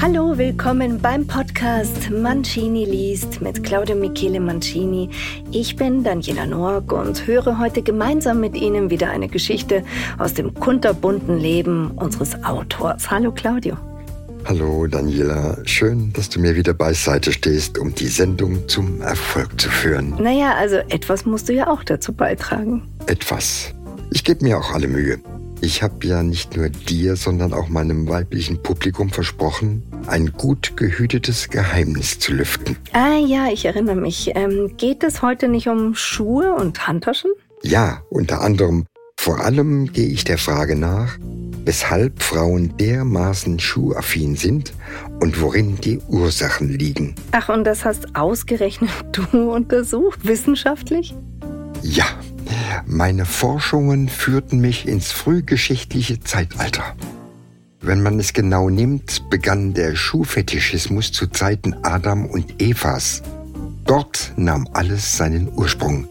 Hallo, willkommen beim Podcast Mancini liest mit Claudia Michele Mancini. Ich bin Daniela Noack und höre heute gemeinsam mit Ihnen wieder eine Geschichte aus dem kunterbunten Leben unseres Autors. Hallo Claudio. Hallo Daniela, schön, dass du mir wieder beiseite stehst, um die Sendung zum Erfolg zu führen. Naja, also etwas musst du ja auch dazu beitragen. Etwas. Ich gebe mir auch alle Mühe. Ich habe ja nicht nur dir, sondern auch meinem weiblichen Publikum versprochen, ein gut gehütetes Geheimnis zu lüften. Ah ja, ich erinnere mich. Ähm, geht es heute nicht um Schuhe und Handtaschen? Ja, unter anderem. Vor allem gehe ich der Frage nach, weshalb Frauen dermaßen schuhaffin sind und worin die Ursachen liegen. Ach, und das hast ausgerechnet du untersucht, wissenschaftlich? Ja, meine Forschungen führten mich ins frühgeschichtliche Zeitalter. Wenn man es genau nimmt, begann der Schuhfetischismus zu Zeiten Adam und Evas. Dort nahm alles seinen Ursprung.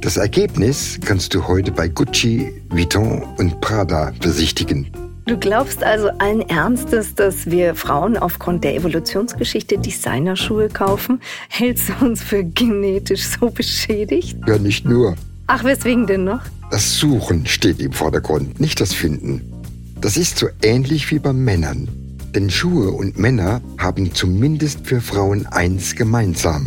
Das Ergebnis kannst du heute bei Gucci, Vuitton und Prada besichtigen. Du glaubst also allen Ernstes, dass wir Frauen aufgrund der Evolutionsgeschichte Designerschuhe kaufen? Hältst du uns für genetisch so beschädigt? Ja, nicht nur. Ach, weswegen denn noch? Das Suchen steht im Vordergrund, nicht das Finden. Das ist so ähnlich wie bei Männern. Denn Schuhe und Männer haben zumindest für Frauen eins gemeinsam.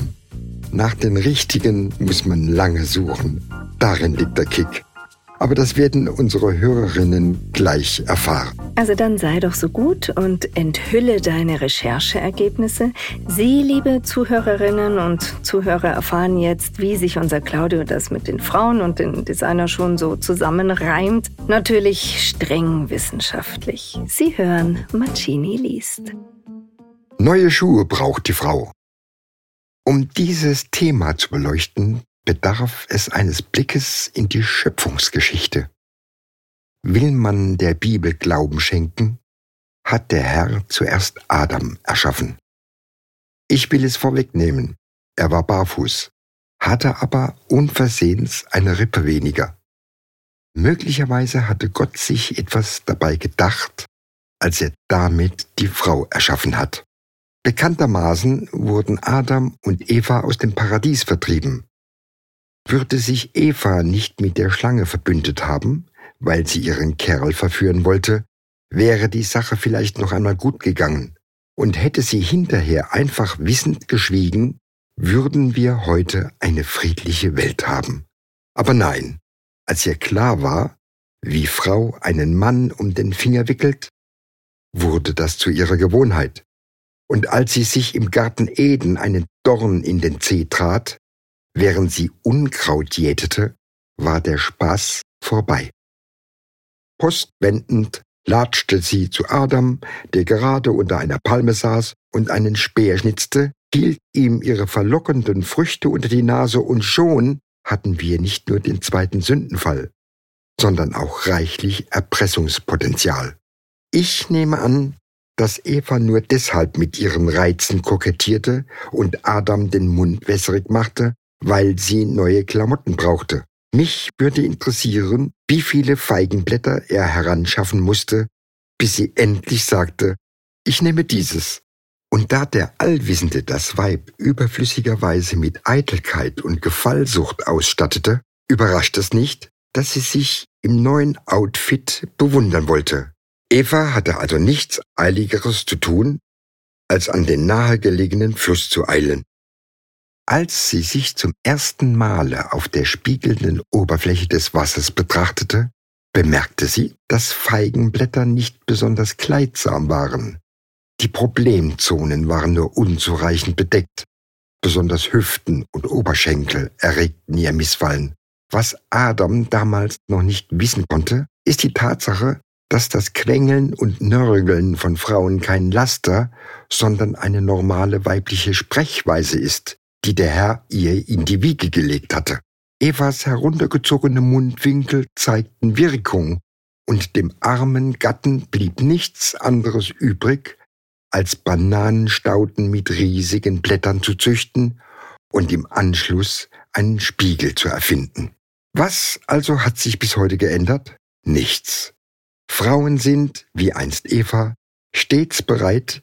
Nach den richtigen muss man lange suchen. Darin liegt der Kick. Aber das werden unsere Hörerinnen gleich erfahren. Also dann sei doch so gut und enthülle deine Rechercheergebnisse. Sie, liebe Zuhörerinnen und Zuhörer, erfahren jetzt, wie sich unser Claudio das mit den Frauen und den Designerschuhen so zusammenreimt. Natürlich streng wissenschaftlich. Sie hören, Mancini liest. Neue Schuhe braucht die Frau. Um dieses Thema zu beleuchten, bedarf es eines Blickes in die Schöpfungsgeschichte. Will man der Bibel Glauben schenken, hat der Herr zuerst Adam erschaffen. Ich will es vorwegnehmen, er war barfuß, hatte aber unversehens eine Rippe weniger. Möglicherweise hatte Gott sich etwas dabei gedacht, als er damit die Frau erschaffen hat. Bekanntermaßen wurden Adam und Eva aus dem Paradies vertrieben. Würde sich Eva nicht mit der Schlange verbündet haben, weil sie ihren Kerl verführen wollte, wäre die Sache vielleicht noch einmal gut gegangen. Und hätte sie hinterher einfach wissend geschwiegen, würden wir heute eine friedliche Welt haben. Aber nein, als ihr klar war, wie Frau einen Mann um den Finger wickelt, wurde das zu ihrer Gewohnheit. Und als sie sich im Garten Eden einen Dorn in den Zeh trat, Während sie Unkraut jätete, war der Spaß vorbei. Postwendend latschte sie zu Adam, der gerade unter einer Palme saß und einen Speer schnitzte, hielt ihm ihre verlockenden Früchte unter die Nase und schon hatten wir nicht nur den zweiten Sündenfall, sondern auch reichlich Erpressungspotenzial. Ich nehme an, dass Eva nur deshalb mit ihren Reizen kokettierte und Adam den Mund wässrig machte, weil sie neue Klamotten brauchte. Mich würde interessieren, wie viele Feigenblätter er heranschaffen musste, bis sie endlich sagte, ich nehme dieses. Und da der Allwissende das Weib überflüssigerweise mit Eitelkeit und Gefallsucht ausstattete, überrascht es nicht, dass sie sich im neuen Outfit bewundern wollte. Eva hatte also nichts Eiligeres zu tun, als an den nahegelegenen Fluss zu eilen. Als sie sich zum ersten Male auf der spiegelnden Oberfläche des Wassers betrachtete, bemerkte sie, dass Feigenblätter nicht besonders kleidsam waren. Die Problemzonen waren nur unzureichend bedeckt. Besonders Hüften und Oberschenkel erregten ihr Missfallen. Was Adam damals noch nicht wissen konnte, ist die Tatsache, dass das Quengeln und Nörgeln von Frauen kein Laster, sondern eine normale weibliche Sprechweise ist, die der Herr ihr in die Wiege gelegt hatte. Evas heruntergezogene Mundwinkel zeigten Wirkung, und dem armen Gatten blieb nichts anderes übrig, als Bananenstauden mit riesigen Blättern zu züchten und im Anschluss einen Spiegel zu erfinden. Was also hat sich bis heute geändert? Nichts. Frauen sind, wie einst Eva, stets bereit,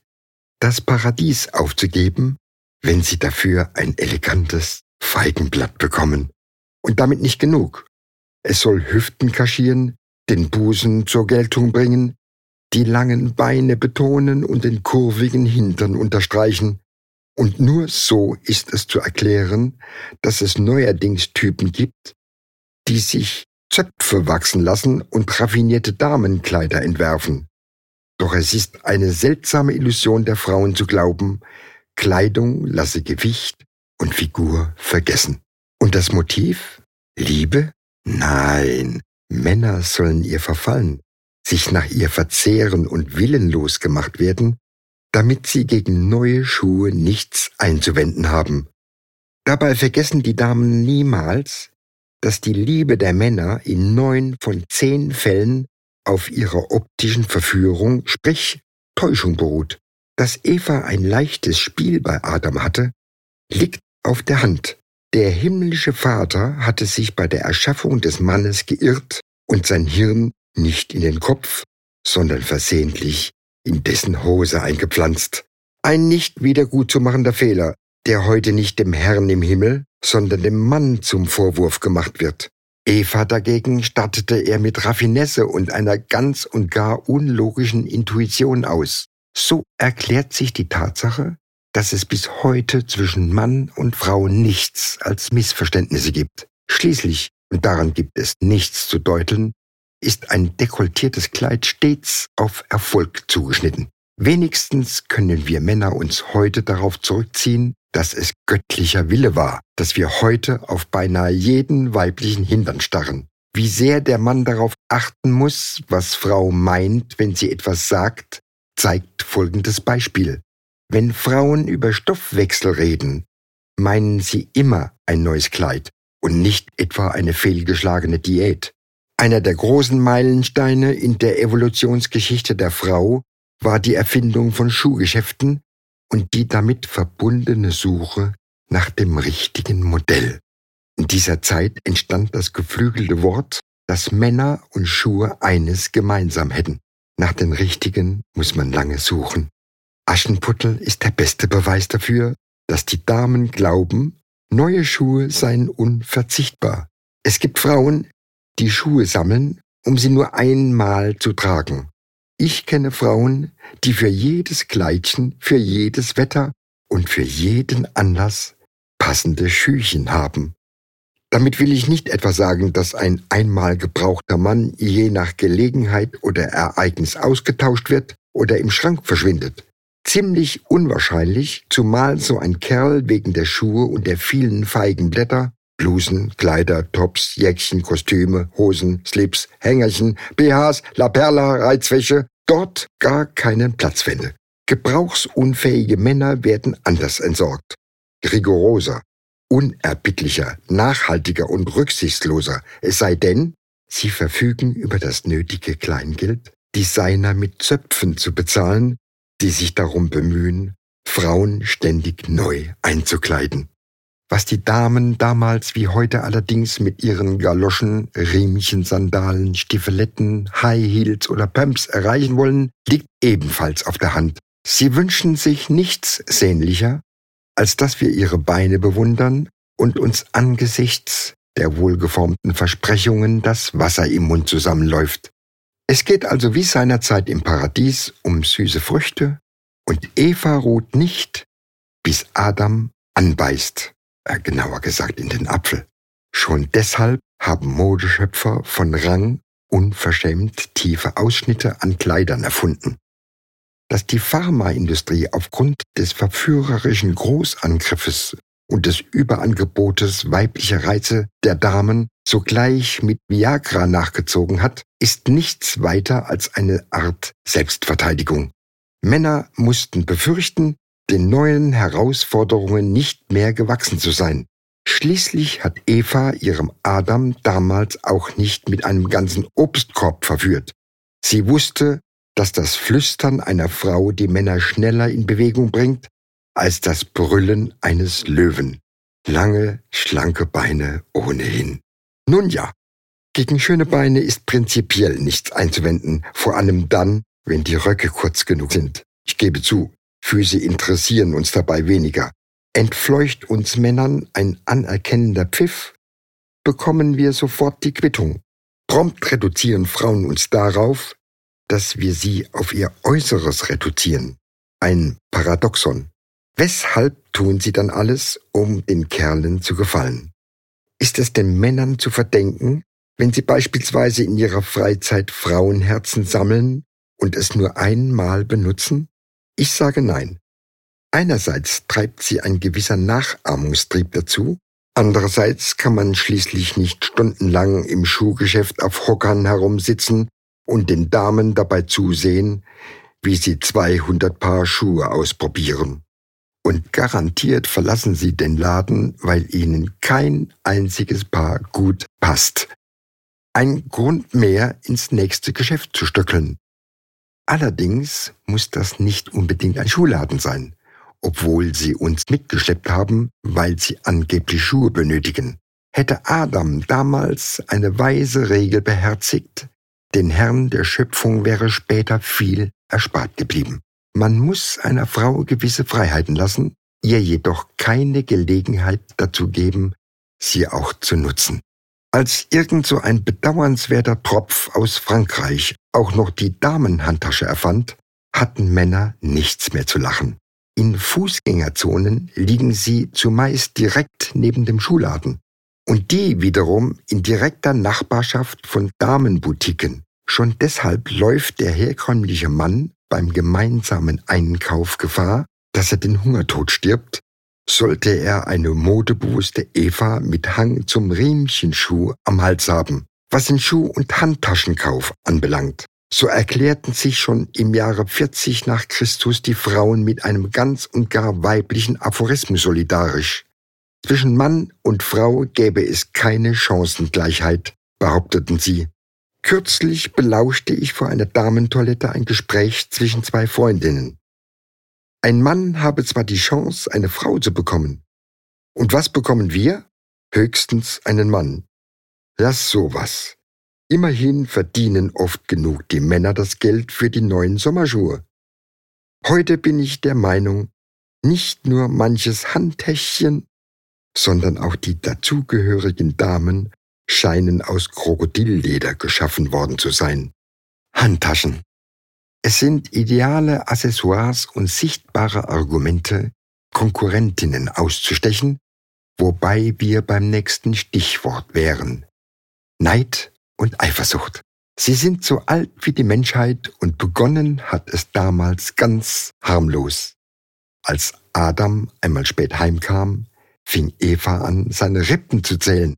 das Paradies aufzugeben, wenn sie dafür ein elegantes Feigenblatt bekommen. Und damit nicht genug. Es soll Hüften kaschieren, den Busen zur Geltung bringen, die langen Beine betonen und den kurvigen Hintern unterstreichen. Und nur so ist es zu erklären, dass es neuerdings Typen gibt, die sich Zöpfe wachsen lassen und raffinierte Damenkleider entwerfen. Doch es ist eine seltsame Illusion der Frauen zu glauben, Kleidung lasse Gewicht und Figur vergessen. Und das Motiv? Liebe? Nein, Männer sollen ihr verfallen, sich nach ihr verzehren und willenlos gemacht werden, damit sie gegen neue Schuhe nichts einzuwenden haben. Dabei vergessen die Damen niemals, dass die Liebe der Männer in neun von zehn Fällen auf ihrer optischen Verführung, sprich Täuschung beruht. Dass Eva ein leichtes Spiel bei Adam hatte, liegt auf der Hand. Der himmlische Vater hatte sich bei der Erschaffung des Mannes geirrt und sein Hirn nicht in den Kopf, sondern versehentlich in dessen Hose eingepflanzt. Ein nicht wiedergutzumachender Fehler, der heute nicht dem Herrn im Himmel, sondern dem Mann zum Vorwurf gemacht wird. Eva dagegen stattete er mit Raffinesse und einer ganz und gar unlogischen Intuition aus. So erklärt sich die Tatsache, dass es bis heute zwischen Mann und Frau nichts als Missverständnisse gibt. Schließlich, und daran gibt es nichts zu deuteln, ist ein dekoltiertes Kleid stets auf Erfolg zugeschnitten. Wenigstens können wir Männer uns heute darauf zurückziehen, dass es göttlicher Wille war, dass wir heute auf beinahe jeden weiblichen Hintern starren. Wie sehr der Mann darauf achten muss, was Frau meint, wenn sie etwas sagt, zeigt folgendes Beispiel. Wenn Frauen über Stoffwechsel reden, meinen sie immer ein neues Kleid und nicht etwa eine fehlgeschlagene Diät. Einer der großen Meilensteine in der Evolutionsgeschichte der Frau war die Erfindung von Schuhgeschäften und die damit verbundene Suche nach dem richtigen Modell. In dieser Zeit entstand das geflügelte Wort, dass Männer und Schuhe eines gemeinsam hätten. Nach den richtigen muss man lange suchen. Aschenputtel ist der beste Beweis dafür, dass die Damen glauben, neue Schuhe seien unverzichtbar. Es gibt Frauen, die Schuhe sammeln, um sie nur einmal zu tragen. Ich kenne Frauen, die für jedes Kleidchen, für jedes Wetter und für jeden Anlass passende Schüchen haben. Damit will ich nicht etwa sagen, dass ein einmal gebrauchter Mann je nach Gelegenheit oder Ereignis ausgetauscht wird oder im Schrank verschwindet. Ziemlich unwahrscheinlich, zumal so ein Kerl wegen der Schuhe und der vielen feigen Blätter Blusen, Kleider, Tops, Jäckchen, Kostüme, Hosen, Slips, Hängerchen, BHs, La Perla, Reizwäsche, dort gar keinen Platz fände. Gebrauchsunfähige Männer werden anders entsorgt. Rigoroser, unerbittlicher, nachhaltiger und rücksichtsloser, es sei denn, sie verfügen über das nötige Kleingeld, Designer mit Zöpfen zu bezahlen, die sich darum bemühen, Frauen ständig neu einzukleiden. Was die Damen damals wie heute allerdings mit ihren Galoschen, Riemchen, Sandalen, Stiefeletten, High Heels oder Pumps erreichen wollen, liegt ebenfalls auf der Hand. Sie wünschen sich nichts sehnlicher, als dass wir ihre Beine bewundern und uns angesichts der wohlgeformten Versprechungen das Wasser im Mund zusammenläuft. Es geht also wie seinerzeit im Paradies um süße Früchte, und Eva ruht nicht, bis Adam anbeißt äh, genauer gesagt in den Apfel. Schon deshalb haben Modeschöpfer von Rang unverschämt tiefe Ausschnitte an Kleidern erfunden. Dass die Pharmaindustrie aufgrund des verführerischen Großangriffes und des Überangebotes weiblicher Reize der Damen sogleich mit Viagra nachgezogen hat, ist nichts weiter als eine Art Selbstverteidigung. Männer mussten befürchten, den neuen Herausforderungen nicht mehr gewachsen zu sein. Schließlich hat Eva ihrem Adam damals auch nicht mit einem ganzen Obstkorb verführt. Sie wusste, dass das Flüstern einer Frau die Männer schneller in Bewegung bringt als das Brüllen eines Löwen. Lange, schlanke Beine ohnehin. Nun ja, Gegen schöne Beine ist prinzipiell nichts einzuwenden, vor allem dann, wenn die Röcke kurz genug sind. Ich gebe zu, Füße interessieren uns dabei weniger. Entfleucht uns Männern ein anerkennender Pfiff, bekommen wir sofort die Quittung. Prompt reduzieren Frauen uns darauf, dass wir sie auf ihr Äußeres reduzieren. Ein Paradoxon. Weshalb tun sie dann alles, um den Kerlen zu gefallen? Ist es den Männern zu verdenken, wenn Sie beispielsweise in Ihrer Freizeit Frauenherzen sammeln und es nur einmal benutzen? Ich sage nein. Einerseits treibt sie ein gewisser Nachahmungstrieb dazu, andererseits kann man schließlich nicht stundenlang im Schuhgeschäft auf Hockern herumsitzen und den Damen dabei zusehen, wie sie 200 Paar Schuhe ausprobieren. Und garantiert verlassen sie den Laden, weil ihnen kein einziges Paar gut passt ein Grund mehr, ins nächste Geschäft zu stöckeln. Allerdings muss das nicht unbedingt ein Schuhladen sein, obwohl sie uns mitgeschleppt haben, weil sie angeblich Schuhe benötigen. Hätte Adam damals eine weise Regel beherzigt, den Herrn der Schöpfung wäre später viel erspart geblieben. Man muss einer Frau gewisse Freiheiten lassen, ihr jedoch keine Gelegenheit dazu geben, sie auch zu nutzen. Als irgend so ein bedauernswerter Tropf aus Frankreich auch noch die Damenhandtasche erfand, hatten Männer nichts mehr zu lachen. In Fußgängerzonen liegen sie zumeist direkt neben dem Schuhladen und die wiederum in direkter Nachbarschaft von Damenboutiquen. Schon deshalb läuft der herkömmliche Mann beim gemeinsamen Einkauf Gefahr, dass er den Hungertod stirbt, sollte er eine modebewusste Eva mit Hang zum Riemchenschuh am Hals haben. Was den Schuh- und Handtaschenkauf anbelangt, so erklärten sich schon im Jahre 40 nach Christus die Frauen mit einem ganz und gar weiblichen Aphorismus solidarisch. Zwischen Mann und Frau gäbe es keine Chancengleichheit, behaupteten sie. Kürzlich belauschte ich vor einer Damentoilette ein Gespräch zwischen zwei Freundinnen. Ein Mann habe zwar die Chance, eine Frau zu bekommen. Und was bekommen wir? Höchstens einen Mann. Lass sowas. Immerhin verdienen oft genug die Männer das Geld für die neuen Sommerschuhe. Heute bin ich der Meinung, nicht nur manches Handtäschchen, sondern auch die dazugehörigen Damen scheinen aus Krokodilleder geschaffen worden zu sein. Handtaschen. Es sind ideale Accessoires und sichtbare Argumente, Konkurrentinnen auszustechen, wobei wir beim nächsten Stichwort wären. Neid und Eifersucht. Sie sind so alt wie die Menschheit und begonnen hat es damals ganz harmlos. Als Adam einmal spät heimkam, fing Eva an, seine Rippen zu zählen.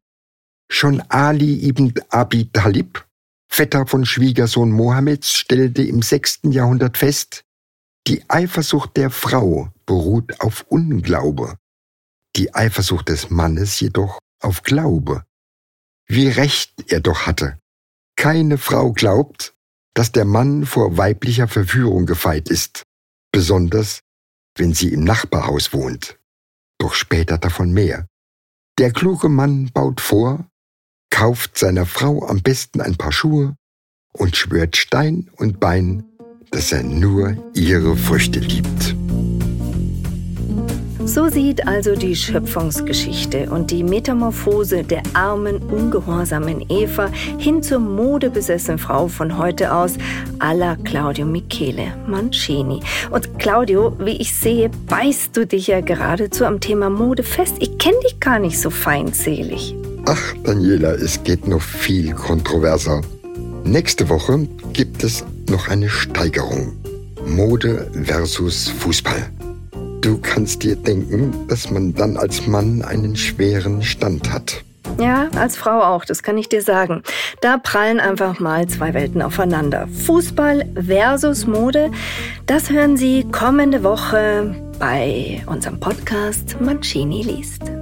Schon Ali ibn Abi Talib Vetter von Schwiegersohn Mohammeds, stellte im sechsten Jahrhundert fest, die Eifersucht der Frau beruht auf Unglaube, die Eifersucht des Mannes jedoch auf Glaube. Wie recht er doch hatte. Keine Frau glaubt, dass der Mann vor weiblicher Verführung gefeit ist, besonders wenn sie im Nachbarhaus wohnt. Doch später davon mehr. Der kluge Mann baut vor, kauft seiner Frau am besten ein paar Schuhe und schwört Stein und Bein, dass er nur ihre Früchte liebt. So sieht also die Schöpfungsgeschichte und die Metamorphose der armen, ungehorsamen Eva hin zur modebesessenen Frau von heute aus, alla Claudio Michele Mancini. Und Claudio, wie ich sehe, beißt du dich ja geradezu am Thema Mode fest. Ich kenne dich gar nicht so feindselig. Ach, Daniela, es geht noch viel kontroverser. Nächste Woche gibt es noch eine Steigerung. Mode versus Fußball. Du kannst dir denken, dass man dann als Mann einen schweren Stand hat. Ja, als Frau auch, das kann ich dir sagen. Da prallen einfach mal zwei Welten aufeinander. Fußball versus Mode, das hören Sie kommende Woche bei unserem Podcast Mancini liest.